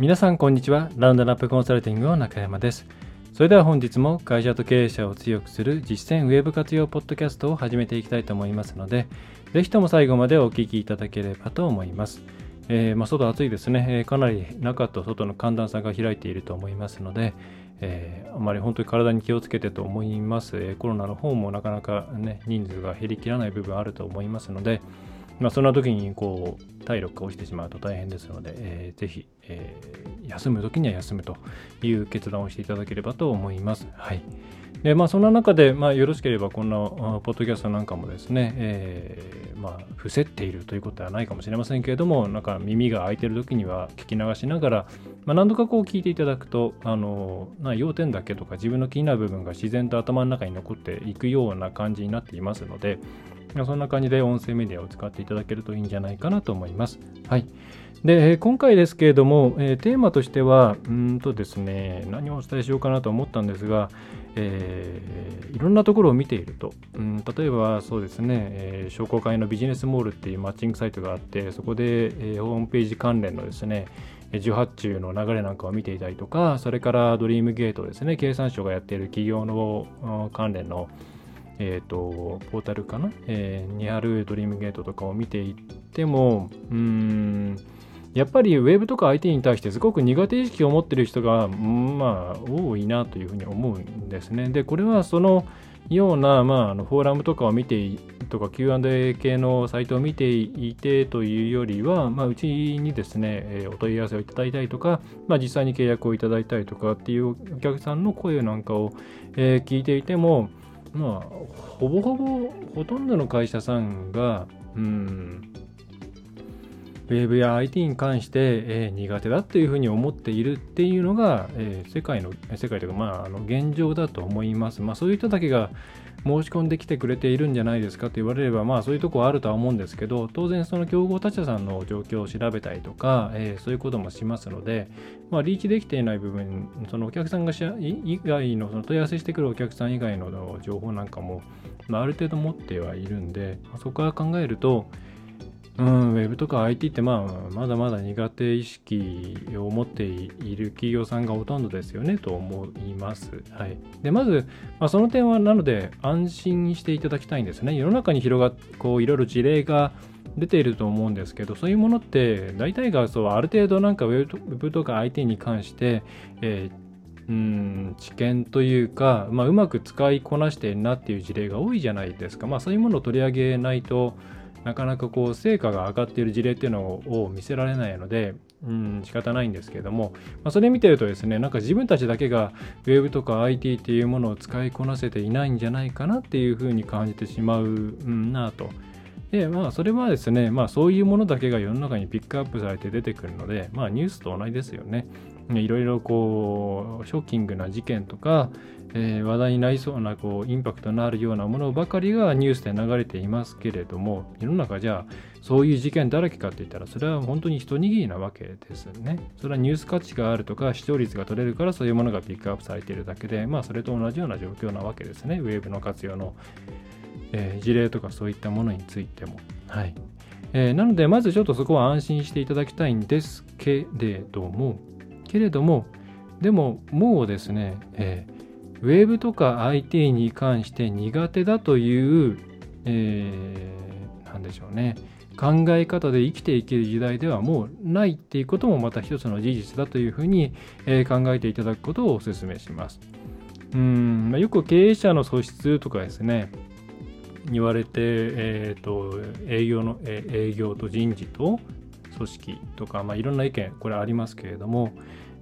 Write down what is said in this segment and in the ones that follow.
皆さんこんにちは。ラウンドナップコンサルティングの中山です。それでは本日も会社と経営者を強くする実践ウェブ活用ポッドキャストを始めていきたいと思いますのでぜひとも最後までお聞きいただければと思います。えー、まあ、外暑いですね、えー、かなり中と外の寒暖差が開いていると思いますので、えー、あまり本当に体に気をつけてと思います、えコロナの方もなかなか、ね、人数が減りきらない部分あると思いますので、まあ、そんな時にこう体力が落ちてしまうと大変ですので、えー、ぜひ、えー、休む時には休むという決断をしていただければと思います。はいでまあ、そんな中で、まあ、よろしければこんなポッドキャストなんかもですね、えー、まあ、伏せっているということはないかもしれませんけれども、なんか耳が開いている時には聞き流しながら、まあ、何度かこう聞いていただくと、あのな要点だけとか自分の気になる部分が自然と頭の中に残っていくような感じになっていますので、そんな感じで音声メディアを使っていただけるといいんじゃないかなと思います。はい。で、今回ですけれども、え、テーマとしては、うんとですね、何をお伝えしようかなと思ったんですが、えー、いろんなところを見ていると、うん、例えばそうですね、えー、商工会のビジネスモールっていうマッチングサイトがあって、そこで、えー、ホームページ関連のですね、受発注の流れなんかを見ていたりとか、それからドリームゲートですね、経産省がやっている企業の関連のえっ、ー、と、ポータルかな、えー、にあるドリームゲートとかを見ていっても、うーん、やっぱりウェブとか IT に対してすごく苦手意識を持ってる人が、まあ、多いなというふうに思うんですね。で、これはそのような、まあ、あのフォーラムとかを見てとか Q&A 系のサイトを見ていてというよりは、まあ、うちにですね、えお問い合わせをいただいたりとか、まあ、実際に契約をいただいたりとかっていうお客さんの声なんかを、え、聞いていても、まあ、ほぼほぼ、ほとんどの会社さんが、うん、ウェブや IT に関して、えー、苦手だというふうに思っているっていうのが、えー、世界の、世界というか、まあ、あの現状だと思います。まあ、そういう人だけが、申し込んできてくれているんじゃないですかと言われれば、まあそういうとこはあるとは思うんですけど、当然その競合他社さんの状況を調べたりとか、えー、そういうこともしますので、まあリーチできていない部分、そのお客さんがし以外の、その問い合わせしてくるお客さん以外の情報なんかも、まあ、ある程度持ってはいるんで、そこから考えると、うん、ウェブとか IT ってまあまだまだ苦手意識を持っている企業さんがほとんどですよねと思います。はい、でまず、まあ、その点はなので安心していただきたいんですね。世の中に広がっこういろいろ事例が出ていると思うんですけど、そういうものって大体がそうある程度なんかウェブとか IT に関して、えー、うん知見というか、まあ、うまく使いこなしているなっていう事例が多いじゃないですか。まあ、そういうものを取り上げないと、なかなかこう成果が上がっている事例っていうのを見せられないので、うん、仕方ないんですけれども、まあ、それ見てるとですね、なんか自分たちだけが Web とか IT っていうものを使いこなせていないんじゃないかなっていうふうに感じてしまう、うん、なと。で、まあ、それはですね、まあ、そういうものだけが世の中にピックアップされて出てくるので、まあ、ニュースと同じですよね。いろいろこう、ショッキングな事件とか、えー、話題になりそうなこうインパクトのあるようなものばかりがニュースで流れていますけれども世の中じゃあそういう事件だらけかって言ったらそれは本当に一握りなわけですね。それはニュース価値があるとか視聴率が取れるからそういうものがピックアップされているだけでまあそれと同じような状況なわけですね。ウェブの活用の、えー、事例とかそういったものについても。はいえー、なのでまずちょっとそこは安心していただきたいんですけれどもけれどもでももうですね、えーウェブとか IT に関して苦手だという、えー、なんでしょうね、考え方で生きていける時代ではもうないっていうこともまた一つの事実だというふうに、えー、考えていただくことをお勧めします。うんまあ、よく経営者の素質とかですね、言われて、えーと、営業の、え営業と人事と組織とか、まあ、いろんな意見、これありますけれども、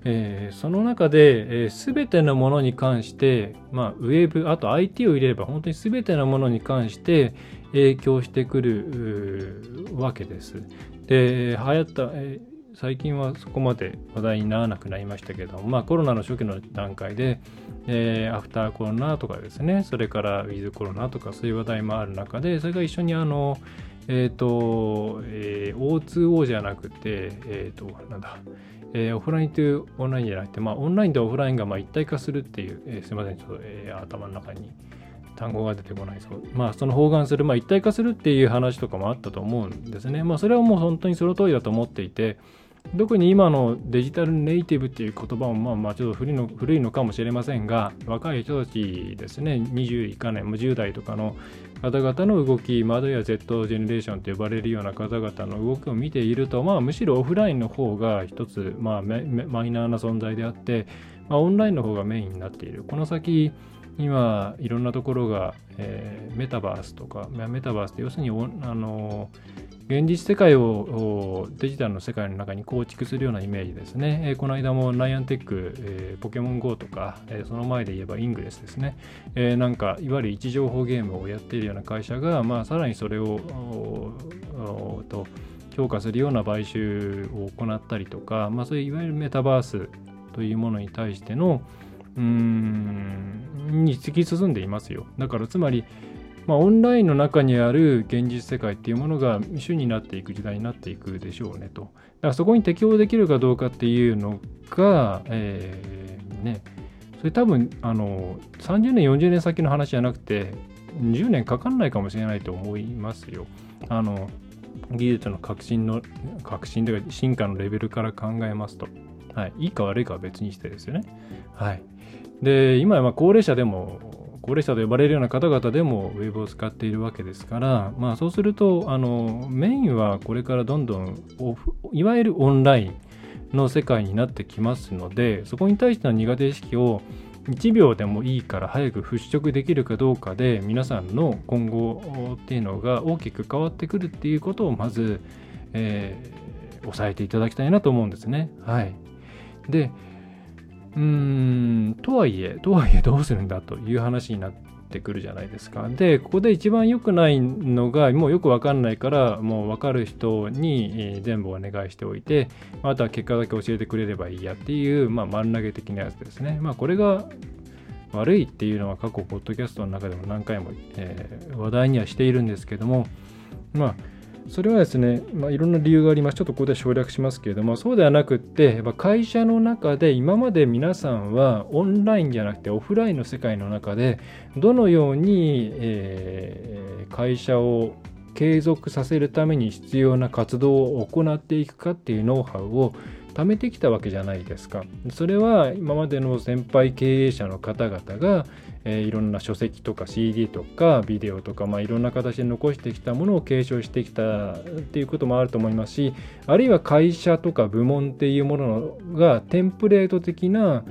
えー、その中で、えー、全てのものに関して、まあ、ウェブ、あと IT を入れれば本当に全てのものに関して影響してくるわけです。で、流行った、え、最近はそこまで話題にならなくなりましたけど、まあ、コロナの初期の段階で、えー、アフターコロナとかですね、それからウィズコロナとかそういう話題もある中で、それが一緒にあの、えっ、ー、と、えー、O2O じゃなくて、えっ、ー、と、なんだ、えー、オフラインとオンラインじゃなくて、まあ、オンラインとオフラインがまあ一体化するっていう、えー、すみません、ちょっと、えー、頭の中に単語が出てこないそう。まあ、その包含する、まあ、一体化するっていう話とかもあったと思うんですね。まあ、それはもう本当にその通りだと思っていて、特に今のデジタルネイティブっていう言葉もまあまあちょっと古いの古いのかもしれませんが、若い人たちですね、20以下年、10代とかの方々の動き、まだや Z ジェネレーションと呼ばれるような方々の動きを見ていると、まあ、むしろオフラインの方が一つ、まあ、マイナーな存在であって、まあ、オンラインの方がメインになっている。この先、今、いろんなところが、えー、メタバースとか、メタバースって要するに、あの現実世界をデジタルの世界の中に構築するようなイメージですね。え、この間もナイアンテック、え、ポケモン GO とか、え、その前で言えばイングレスですね。えなんか、いわゆる位置情報ゲームをやっているような会社が、まあ、さらにそれをと強化するような買収を行ったりとか、まあ、そういういわゆるメタバースというものに対しての、うーん、に突き進んでいますよ。だからつまり、まあ、オンラインの中にある現実世界っていうものが主になっていく時代になっていくでしょうねと。だからそこに適応できるかどうかっていうのが、えー、ね、それ多分あの30年、40年先の話じゃなくて、10年かかんないかもしれないと思いますよ。あの技術の革新の、革新というか進化のレベルから考えますと。はい、いいか悪いかは別にしてですよね。はい。で、今は高齢者でも高齢者と呼ばれるような方々でもウェブを使っているわけですから、まあ、そうするとあのメインはこれからどんどんいわゆるオンラインの世界になってきますのでそこに対しての苦手意識を1秒でもいいから早く払拭できるかどうかで皆さんの今後っていうのが大きく変わってくるっていうことをまず、えー、押さえていただきたいなと思うんですね。はい。で、うーん、とはいえ、とはいえどうするんだという話になってくるじゃないですか。で、ここで一番良くないのが、もうよくわかんないから、もうわかる人に全部お願いしておいて、あとは結果だけ教えてくれればいいやっていう、まあ、丸投げ的なやつですね。まあ、これが悪いっていうのは過去、ポッドキャストの中でも何回も、えー、話題にはしているんですけども、まあ、それはですね、まあ、いろんな理由があります。ちょっとここで省略しますけれども、そうではなくって、やっぱ会社の中で今まで皆さんはオンラインじゃなくてオフラインの世界の中で、どのように、えー、会社を継続させるために必要な活動を行っていくかっていうノウハウを貯めてきたわけじゃないですか。それは今までの先輩経営者の方々が、えー、いろんな書籍とか CD とかビデオとか、まあ、いろんな形で残してきたものを継承してきたっていうこともあると思いますしあるいは会社とか部門っていうものがテンプレート的な、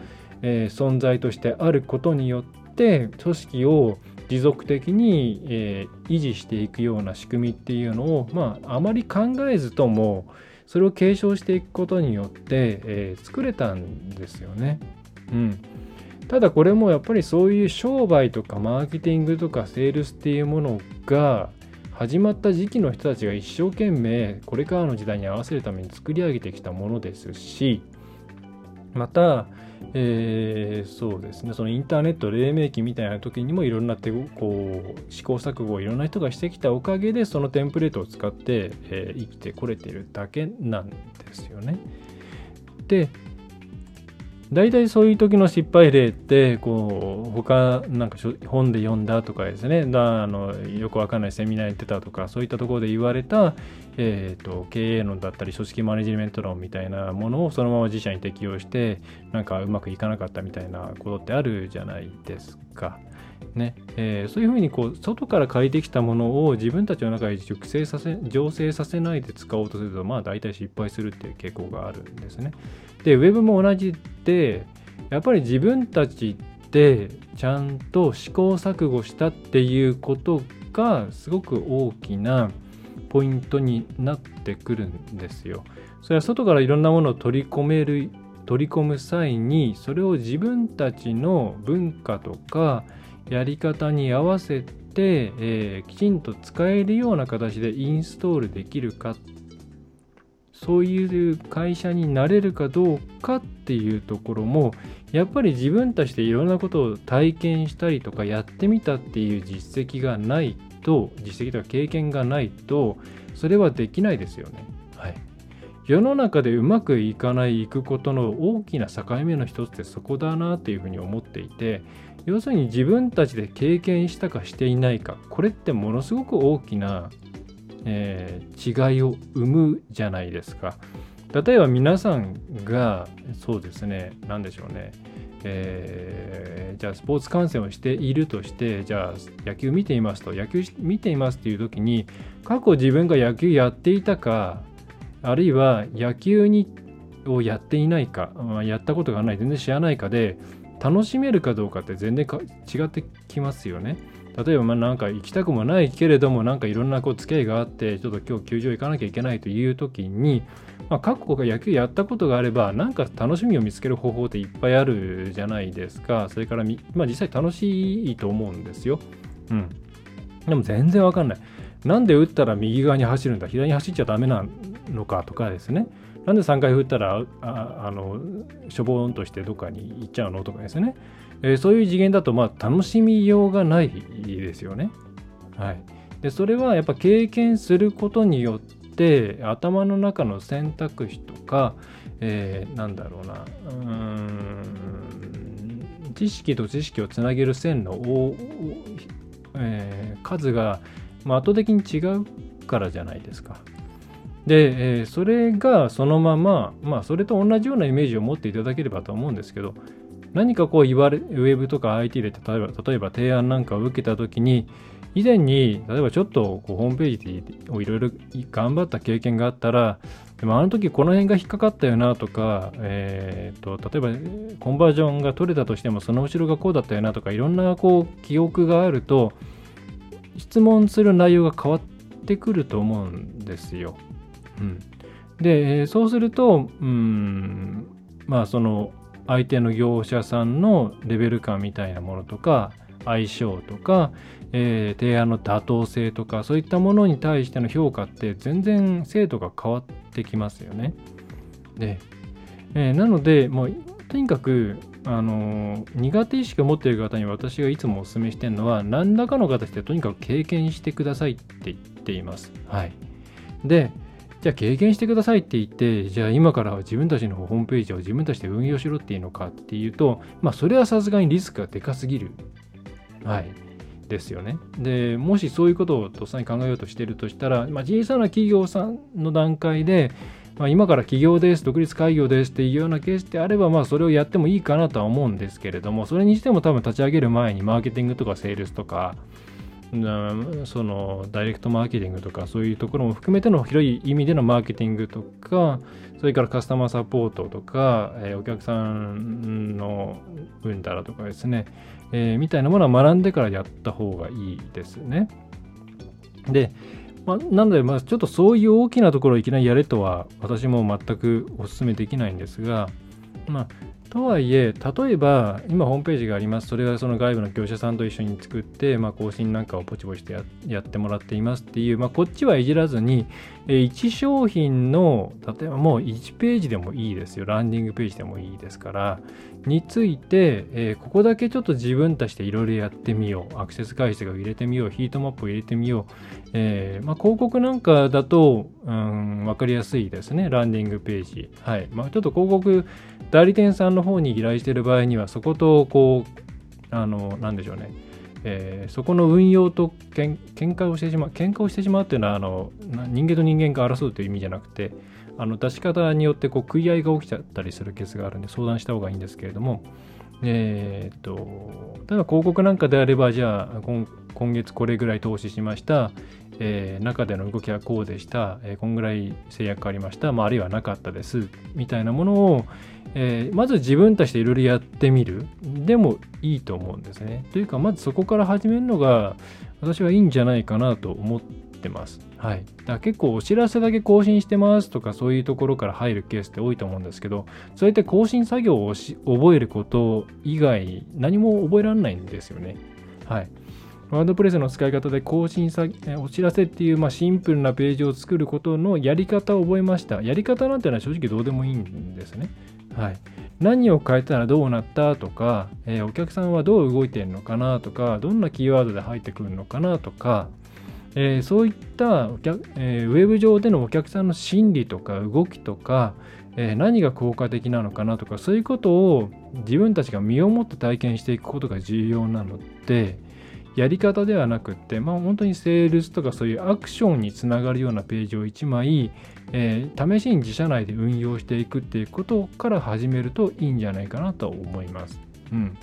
えー、存在としてあることによって組織を持続的に、えー、維持していくような仕組みっていうのを、まあ、あまり考えずともそれを継承していくことによって、えー、作れたんですよね。うん、ただこれもやっぱりそういう商売とかマーケティングとかセールスっていうものが始まった時期の人たちが一生懸命これからの時代に合わせるために作り上げてきたものですしまたえー、そうですね、そのインターネット黎明期みたいな時にもいろんな手こう試行錯誤をいろんな人がしてきたおかげでそのテンプレートを使って、えー、生きてこれてるだけなんですよね。で、大体そういう時の失敗例ってこう他なんか本で読んだとかですねだあのよくわかんないセミナーやってたとかそういったところで言われた、えーと、経営論だったり組織マネジメント論みたいなものをそのまま自社に適用してなんかうまくいかなかったみたいなことってあるじゃないですか。ねえー、そういうふうにこう外から借りてきたものを自分たちの中で熟成させ醸成させないで使おうとするとまあ大体失敗するっていう傾向があるんですね。で、ウェブも同じで、やっぱり自分たちってちゃんと試行錯誤したっていうことがすごく大きなポイントになってくるんですよ。それは外からいろんなものを取り込める取り込む際にそれを自分たちの文化とかやり方に合わせて、えー、きちんと使えるような形でインストールできるかそういう会社になれるかどうかっていうところもやっぱり自分たちでいろんなことを体験したりとかやってみたっていう実績がないと実績とか経験がないとそれはできないですよね。はい、世の中でうまくいかないいくことの大きな境目の一つってそこだなっていうふうに思っていて要するに自分たちで経験したかしていないかこれってものすごく大きなえー、違いを生むじゃないですか。例えば皆さんがそうですね何でしょうね、えー、じゃあスポーツ観戦をしているとしてじゃあ野球見ていますと野球見ていますっていう時に過去自分が野球やっていたかあるいは野球にをやっていないか、まあ、やったことがない全然知らないかで楽しめるかどうかって全然違ってきますよね。例えばまあなんか行きたくもないけれどもなんかいろんなこう付き合いがあってちょっと今日球場行かなきゃいけないという時に、まあ、各国が野球やったことがあればなんか楽しみを見つける方法っていっぱいあるじゃないですかそれからまあ、実際楽しいと思うんですよ。うん。でも全然わかんない。なんで打ったら右側に走るんだ？左に走っちゃダメなのかとかですね。なんで3回振ったらああのしょぼーんとしてどっかに行っちゃうの？とかですね。えー、そういう次元だとまあ楽しみようがないですよね。はい、でそれはやっぱ経験することによって頭の中の選択肢とか、えー、なんだろうなうん知識と知識をつなげる線の、えー、数が、まあ、圧倒的に違うからじゃないですか。で、えー、それがそのまま、まあ、それと同じようなイメージを持っていただければと思うんですけど、何かこう言われ、ウェブとか IT で例えば例えば提案なんかを受けたときに、以前に例えばちょっとこうホームページをいろいろ頑張った経験があったら、でもあの時この辺が引っかかったよなとか、えーと、例えばコンバージョンが取れたとしてもその後ろがこうだったよなとかいろんなこう記憶があると質問する内容が変わってくると思うんですよ。うん、でそうすると、うん、まあその相手の業者さんのレベル感みたいなものとか相性とか、えー、提案の妥当性とかそういったものに対しての評価って全然精度が変わってきますよね。で、えー、なのでもうとにかくあの苦手意識を持っている方に私がいつもお勧めしてるのは何らかの形でとにかく経験してくださいって言っています。はい、でじゃあ経験してくださいって言って、じゃあ今から自分たちのホームページを自分たちで運用しろっていうのかっていうと、まあそれはさすがにリスクがでかすぎる。はい。ですよね。で、もしそういうことをとっさに考えようとしてるとしたら、まあ、小さな企業さんの段階で、まあ、今から起業です、独立開業ですっていうようなケースであれば、まあ、それをやってもいいかなとは思うんですけれども、それにしても多分立ち上げる前にマーケティングとかセールスとか、そのダイレクトマーケティングとかそういうところも含めての広い意味でのマーケティングとかそれからカスタマーサポートとか、えー、お客さんのうんたらとかですね、えー、みたいなものは学んでからやった方がいいですね。で、まあ、なので、まあ、ちょっとそういう大きなところをいきなりやれとは私も全くお勧めできないんですが、まあ、とはいえ、例えば今ホームページがあります。それはその外部の業者さんと一緒に作って、まあ、更新なんかをポチポチとやってもらっていますっていう、まあ、こっちはいじらずに、1商品の、例えばもう1ページでもいいですよ。ランディングページでもいいですから、について、え、ここだけちょっと自分たちでいろいろやってみよう。アクセス解析を入れてみよう。ヒートマップを入れてみよう。えー、まあ、広告なんかだと、うん、わかりやすいですね。ランディングページ。はい。まあ、ちょっと広告代理店さんの方に依頼している場合には、そこと、こう、あの、なんでしょうね。えー、そこの運用とけん喧嘩をしてしまう、喧嘩をしてしまうっていうのは、あの人間と人間が争うという意味じゃなくて、あの出し方によってこう食い合いが起きちゃったりするケースがあるんで相談した方がいいんですけれども、えー、っと、ただ広告なんかであれば、じゃあ今、今月これぐらい投資しました、えー、中での動きはこうでした、えー、こんぐらい制約ありました、まあ、あるいはなかったです、みたいなものを、えー、まず自分たちでいろいろやってみる。でもいいと思うんですね。というか、まずそこから始めるのが、私はいいんじゃないかなと思ってます。はい。だから結構お知らせだけ更新してますとかそういうところから入るケースって多いと思うんですけど、そうやって更新作業を覚えること以外何も覚えられないんですよね。はい。ワードプレスの使い方で更新さお知らせっていう、まあ、シンプルなページを作ることのやり方を覚えました。やり方なんてのは正直どうでもいいんですね。はい、何を変えたらどうなったとか、えー、お客さんはどう動いてるのかなとか、どんなキーワードで入ってくるのかなとか、えー、そういったお客、えー、ウェブ上でのお客さんの心理とか動きとか、えー、何が効果的なのかなとかそういうことを自分たちが身をもって体験していくことが重要なのでやり方ではなくって、まあ、本当にセールスとかそういうアクションにつながるようなページを1枚、え、試しに自社内で運用していくっていうことから始めるといいんじゃないかなと思います。うん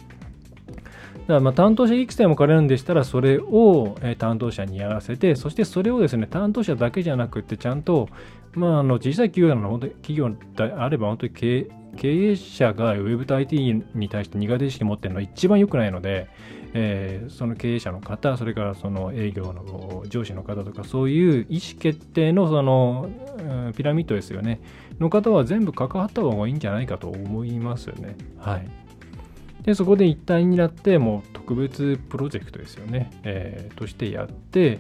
だからまあ担当者育成も兼ねるんでしたら、それを担当者にやらせて、そしてそれをですね、担当者だけじゃなくて、ちゃんとまあ、あの小さい企業の企業であれば本当に経営者が Web と IT に対して苦手意識持ってるのは一番良くないので、えー、その経営者の方、それからその営業の上司の方とか、そういう意思決定のその、うん、ピラミッドですよね、の方は全部関わった方がいいんじゃないかと思いますよね。はい。で、そこで一体になって、もう特別プロジェクトですよね、えー、としてやって、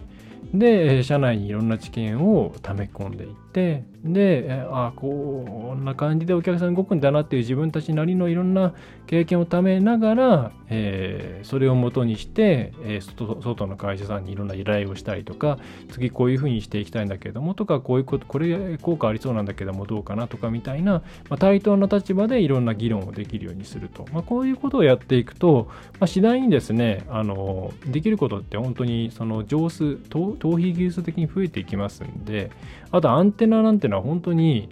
で、社内にいろんな知見を溜め込んでいって、で、あこんな感じでお客さん動くんだなっていう自分たちなりのいろんな経験をためながら、えー、それをもとにして、えー、外の会社さんにいろんな依頼をしたりとか、次こういうふうにしていきたいんだけどもとか、こういうこと、これ効果ありそうなんだけどもどうかなとかみたいな、まあ、対等な立場でいろんな議論をできるようにすると。まあ、こういうことをやっていくと、まあ、次第にですね、あのできることって本当にその上数、頭皮技術的に増えていきますんで、あとアンテナなんてのは本当に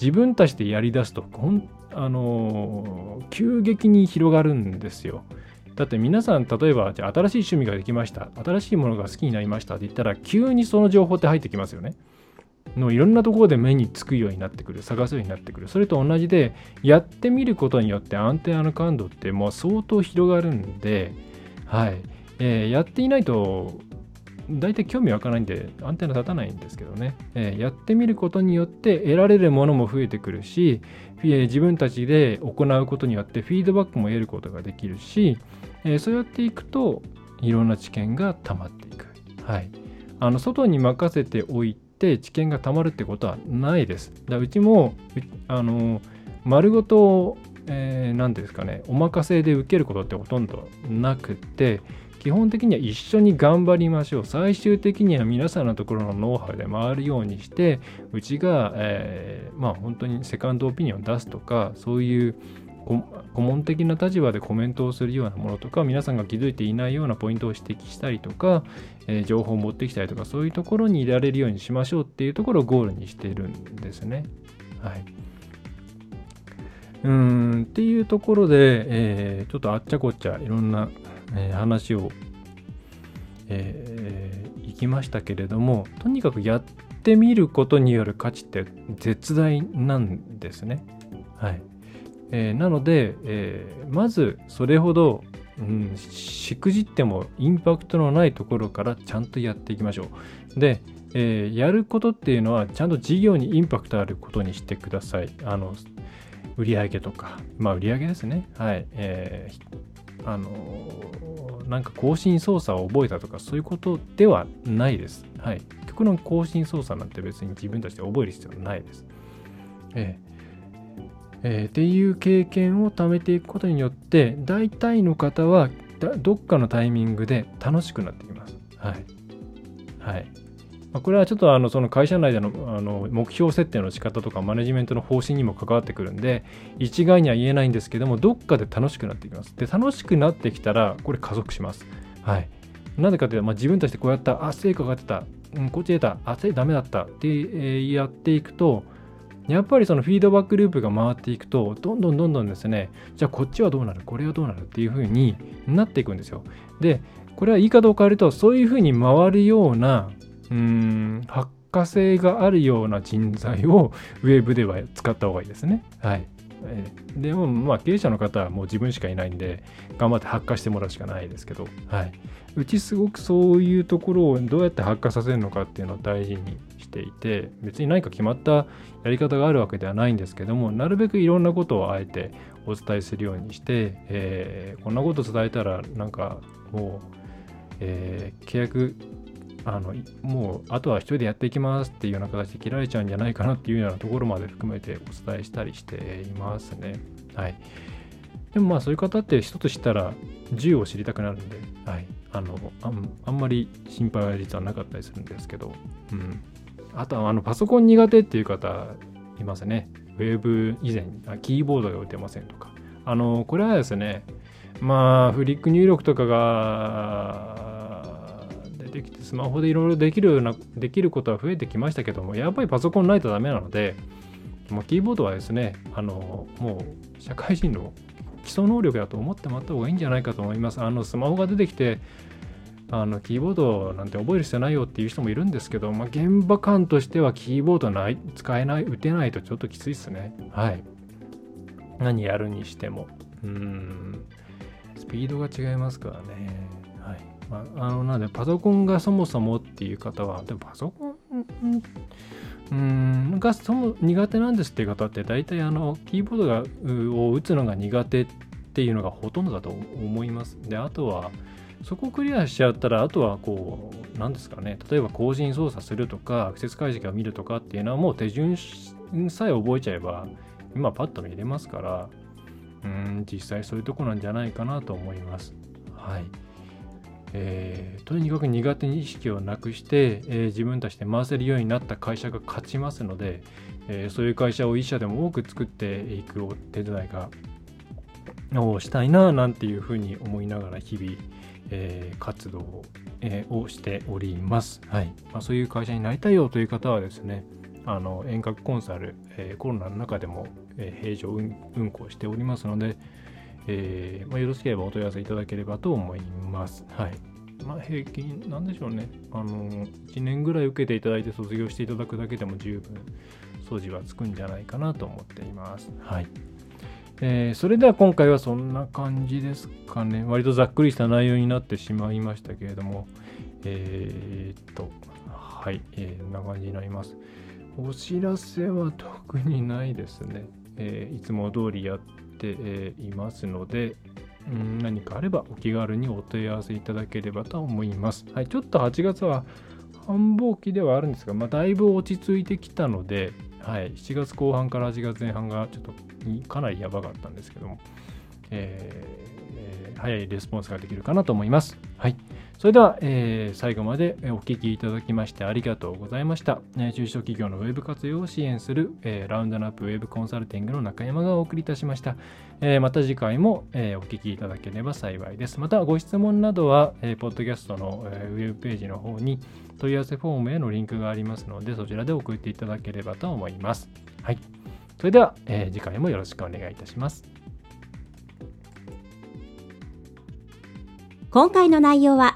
自分たちでやりだすとほんあの急激に広がるんですよ。だって皆さん例えばじゃ新しい趣味ができました。新しいものが好きになりました。って言ったら急にその情報って入ってきますよね。のいろんなところで目につくようになってくる。探すようになってくる。それと同じでやってみることによってアンテナの感度ってもう相当広がるんではい、えー、やっていないと大体興味湧かないんでアンテナ立たないんですけどね、えー、やってみることによって得られるものも増えてくるし、えー、自分たちで行うことによってフィードバックも得ることができるし、えー、そうやっていくといろんな知見が溜まっていく。はい、あの外に任せておいて知見が溜まるってことはないです。だうちもあの丸ごと何、えー、ですかねお任せで受けることってほとんどなくて基本的には一緒に頑張りましょう。最終的には皆さんのところのノウハウで回るようにして、うちが、えー、まあ本当にセカンドオピニオンを出すとか、そういう顧問的な立場でコメントをするようなものとか、皆さんが気づいていないようなポイントを指摘したりとか、えー、情報を持ってきたりとか、そういうところにいられるようにしましょうっていうところをゴールにしてるんですね。はい。うんっていうところで、えー、ちょっとあっちゃこっちゃいろんなえー、話を、えー、いきましたけれどもとにかくやってみることによる価値って絶大なんですね。はいえー、なので、えー、まずそれほど、うん、しくじってもインパクトのないところからちゃんとやっていきましょう。で、えー、やることっていうのはちゃんと事業にインパクトあることにしてください。あの売上とか、まあ売上ですね。はい。えー、あのなんか更新操作を覚えたとかそういうことではないです。はい。極論更新操作なんて別に自分たちで覚える必要はないです。えー、えー、っていう経験を貯めていくことによって大体の方はどっかのタイミングで楽しくなってきます。はい。はい。まこれはちょっとあのその会社内でのあの目標設定の仕方とかマネジメントの方針にも関わってくるんで一概には言えないんですけどもどっかで楽しくなってきます。で楽しくなってきたらこれ加速します。はい。なぜかというと、まあ、自分たちでこうやったあ成果が出た、うん、こっち出た。あダメだった。って、え、やっていくとやっぱりそのフィードバックループが回っていくとどんどんどんどんですねじゃあこっちはどうなる？これはどうなる？っていう風になっていくんですよ。でこれは言い方を変えるとそういう風に回るようなうん発火性があるような人材を ウェブでは使った方がいいですね。はい。でも、まあ、経営者の方はもう自分しかいないんで、頑張って発火してもらうしかないですけど、はい。うちすごくそういうところをどうやって発火させるのかっていうのを大事にしていて、別に何か決まったやり方があるわけではないんですけども、なるべくいろんなことをあえてお伝えするようにして、えー、こんなこと伝えたら、なんかもう、えー、契約あのもうあとは一人でやっていきますっていうような形で切られちゃうんじゃないかなっていうようなところまで含めてお伝えしたりしていますね。はい。でもまあそういう方って一つ知ったら銃を知りたくなるんで、はい、あのあんまり心配は実はなかったりするんですけど、うん、あとはあのパソコン苦手っていう方いますね。ウェブ以前、キーボードが打てませんとか。あの、これはですね、まあ、フリック入力とかが出てきて、スマホでいろいろできるような、できることは増えてきましたけども、やっぱりパソコンないとダメなので、まあ、キーボードはですね、あの、もう社会人の基礎能力だと思ってもらった方がいいんじゃないかと思います。あの、スマホが出てきて、あのキーボードなんて覚える必要ないよっていう人もいるんですけど、まあ、現場感としてはキーボードない使えない打てないとちょっときついですね。はい。何やるにしても。うん。スピードが違いますからね。まあ、あのなんでパソコンがそもそもっていう方はでもパソコンうんがそも苦手なんですっていう方って大体あのキーボードがを打つのが苦手っていうのがほとんどだと思いますであとはそこをクリアしちゃったら、あとはこう、なんですかね、例えば更新操作するとか、アクセス解析を見るとかっていうのはもう手順さえ覚えちゃえば、今パッと見れますから、うん、実際そういうとこなんじゃないかなと思います。はい。えー、とにかく苦手に意識をなくして、えー、自分たちで回せるようになった会社が勝ちますので、えー、そういう会社を一社でも多く作っていくお手伝いがをしたいななんていうふうに思いながら日々、えー、活動、えー、をしております。はいまあ、そういう会社になりたいよという方はですね、あの遠隔コンサル、えー、コロナの中でも、えー、平常運運行しておりますので、えーまあ、よろしければお問い合わせいただければと思います。はいまあ、平均、なんでしょうね。あの、1年ぐらい受けていただいて卒業していただくだけでも十分、掃除はつくんじゃないかなと思っています。はい。えー、それでは今回はそんな感じですかね。割とざっくりした内容になってしまいましたけれども、えー、っと、はい、えー、こんな感じになります。お知らせは特にないですね。えー、いつも通りやって、えー、いますので、うん、何かあればお気軽にお問い合わせいただければと思います。はい、ちょっと8月は繁忙期ではあるんですが、まあ、だいぶ落ち着いてきたので、はい、7月後半から8月前半がちょっとかなりやばかったんですけども、えー、早いレスポンスができるかなと思います。はい。それでは、えー、最後までお聞きいただきましてありがとうございました。えー、中小企業のウェブ活用を支援する、えー、ラウンドナップウェブコンサルティングの中山がお送りいたしました。えー、また次回も、えー、お聞きいただければ幸いです。またご質問などは、えー、ポッドキャストの、えー、ウェブページの方に問い合わせフォームへのリンクがありますので、そちらで送っていただければと思います。はい。それでは、えー、次回もよろしくお願いいたします。今回の内容は